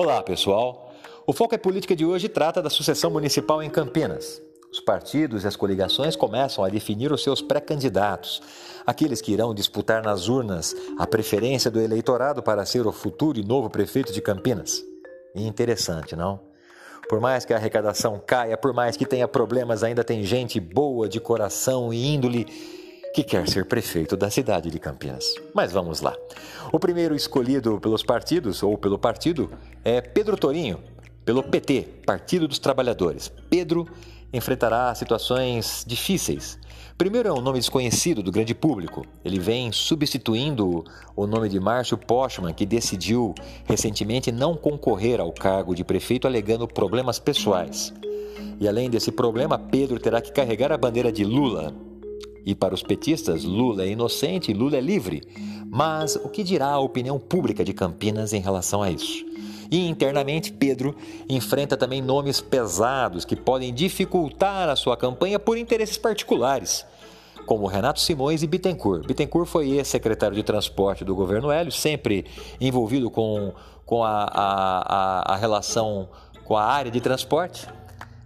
Olá, pessoal. O Foco é Política de hoje trata da sucessão municipal em Campinas. Os partidos e as coligações começam a definir os seus pré-candidatos, aqueles que irão disputar nas urnas a preferência do eleitorado para ser o futuro e novo prefeito de Campinas. Interessante, não? Por mais que a arrecadação caia, por mais que tenha problemas, ainda tem gente boa de coração e índole que quer ser prefeito da cidade de Campinas. Mas vamos lá. O primeiro escolhido pelos partidos, ou pelo partido, é Pedro Torinho, pelo PT, Partido dos Trabalhadores. Pedro enfrentará situações difíceis. Primeiro é um nome desconhecido do grande público. Ele vem substituindo o nome de Márcio Postman, que decidiu recentemente não concorrer ao cargo de prefeito alegando problemas pessoais. E além desse problema, Pedro terá que carregar a bandeira de Lula. E para os petistas, Lula é inocente e Lula é livre. Mas o que dirá a opinião pública de Campinas em relação a isso? E internamente, Pedro enfrenta também nomes pesados que podem dificultar a sua campanha por interesses particulares, como Renato Simões e Bittencourt. Bittencourt foi ex-secretário de transporte do governo Hélio, sempre envolvido com, com a, a, a, a relação com a área de transporte.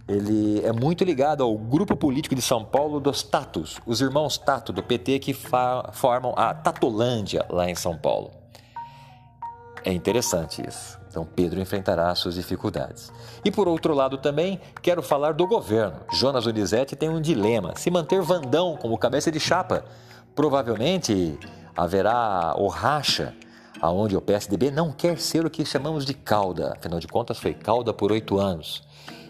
Ele é muito ligado ao grupo político de São Paulo dos Tatos, os irmãos Tato do PT que formam a Tatolândia lá em São Paulo. É interessante isso. Então Pedro enfrentará suas dificuldades. E por outro lado também quero falar do governo. Jonas Donizete tem um dilema: se manter Vandão como cabeça de chapa, provavelmente haverá o racha, aonde o PSDB não quer ser o que chamamos de cauda. Afinal de contas, foi cauda por oito anos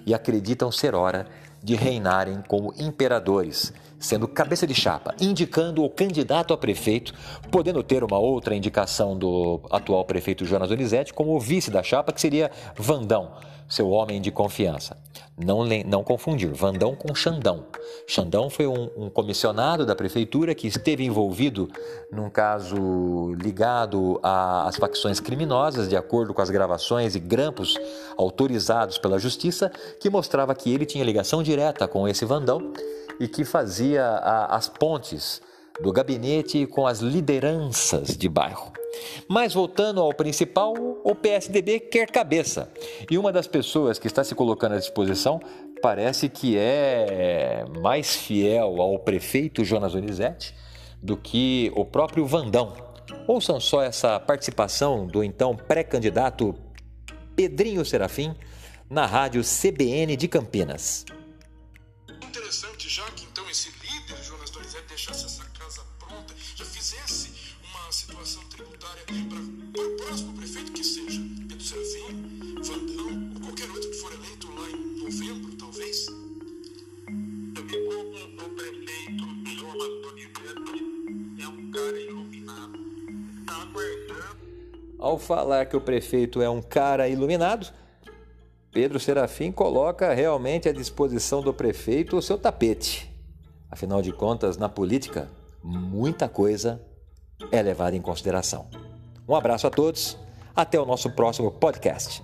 e acreditam ser hora de reinarem como imperadores, sendo cabeça de chapa, indicando o candidato a prefeito, podendo ter uma outra indicação do atual prefeito Jonas Donizete como vice da chapa, que seria Vandão, seu homem de confiança. Não, não confundir Vandão com Xandão. Xandão foi um, um comissionado da prefeitura que esteve envolvido num caso ligado às facções criminosas, de acordo com as gravações e grampos autorizados pela justiça, que mostrava que ele tinha ligação direta com esse Vandão e que fazia a, as pontes do gabinete com as lideranças de bairro. Mas voltando ao principal, o PSDB quer cabeça. E uma das pessoas que está se colocando à disposição parece que é mais fiel ao prefeito Jonas Donizete do que o próprio Vandão. Ouçam só essa participação do então pré-candidato Pedrinho Serafim na rádio CBN de Campinas. Já que então esse líder, Jonas Donizete, deixasse essa casa pronta, já fizesse uma situação tributária para o próximo prefeito que seja, Pedro Serafim, Vandão, ou qualquer outro que for eleito lá em novembro, talvez. O prefeito Jonas Donizete é um cara iluminado. Está aguardando. Ao falar que o prefeito é um cara iluminado, Pedro Serafim coloca realmente à disposição do prefeito o seu tapete. Afinal de contas, na política, muita coisa é levada em consideração. Um abraço a todos, até o nosso próximo podcast.